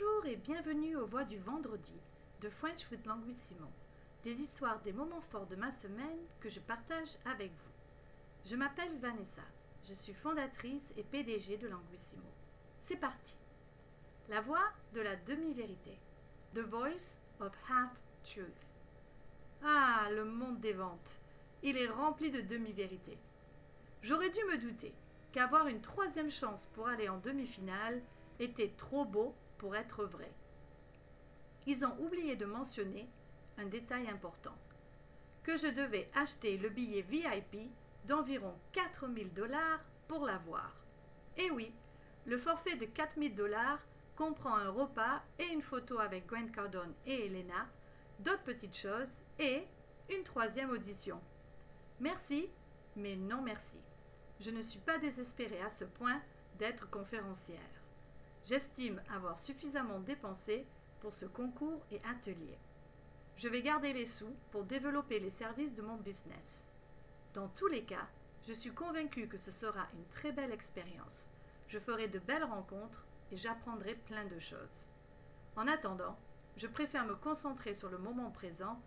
Bonjour et bienvenue aux Voix du Vendredi de French with Languissimo, des histoires des moments forts de ma semaine que je partage avec vous. Je m'appelle Vanessa, je suis fondatrice et PDG de Languissimo. C'est parti. La voix de la demi-vérité. The Voice of Half Truth. Ah, le monde des ventes. Il est rempli de demi-vérités. J'aurais dû me douter qu'avoir une troisième chance pour aller en demi-finale était trop beau pour être vrai. Ils ont oublié de mentionner un détail important que je devais acheter le billet VIP d'environ 4000 dollars pour l'avoir. Et oui, le forfait de 4000 dollars comprend un repas et une photo avec Grant Cardone et Elena, d'autres petites choses et une troisième audition. Merci, mais non merci. Je ne suis pas désespérée à ce point d'être conférencière. J'estime avoir suffisamment dépensé pour ce concours et atelier. Je vais garder les sous pour développer les services de mon business. Dans tous les cas, je suis convaincue que ce sera une très belle expérience. Je ferai de belles rencontres et j'apprendrai plein de choses. En attendant, je préfère me concentrer sur le moment présent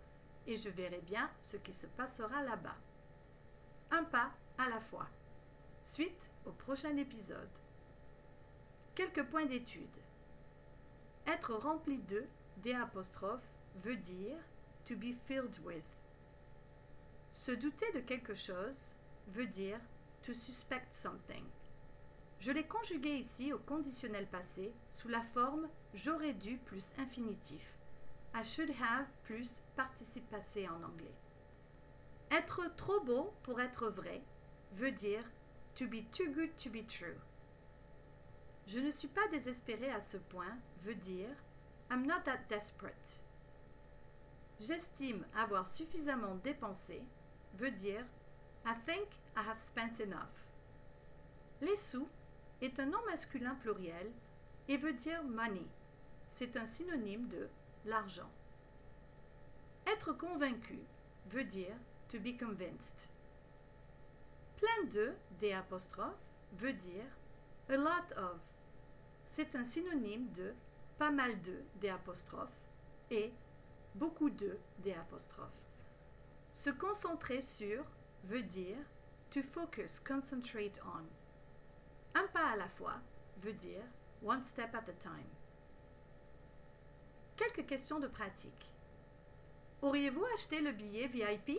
et je verrai bien ce qui se passera là-bas. Un pas à la fois. Suite au prochain épisode. Quelques points d'étude. Être rempli de, des veut dire to be filled with. Se douter de quelque chose veut dire to suspect something. Je l'ai conjugué ici au conditionnel passé sous la forme j'aurais dû plus infinitif. I should have plus participe passé en anglais. Être trop beau pour être vrai veut dire to be too good to be true. Je ne suis pas désespéré à ce point veut dire I'm not that desperate. J'estime avoir suffisamment dépensé veut dire I think I have spent enough. Les sous est un nom masculin pluriel et veut dire money. C'est un synonyme de l'argent. Être convaincu veut dire to be convinced. Plein de, veut dire a lot of c'est un synonyme de pas mal de des et beaucoup de des. Se concentrer sur veut dire to focus, concentrate on. Un pas à la fois veut dire one step at a time. Quelques questions de pratique. Auriez-vous acheté le billet VIP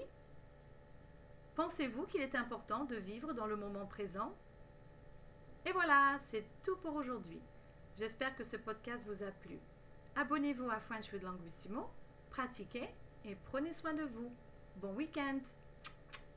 Pensez-vous qu'il est important de vivre dans le moment présent? Et voilà, c'est tout pour aujourd'hui. J'espère que ce podcast vous a plu. Abonnez-vous à French with Languissimo, pratiquez et prenez soin de vous. Bon week-end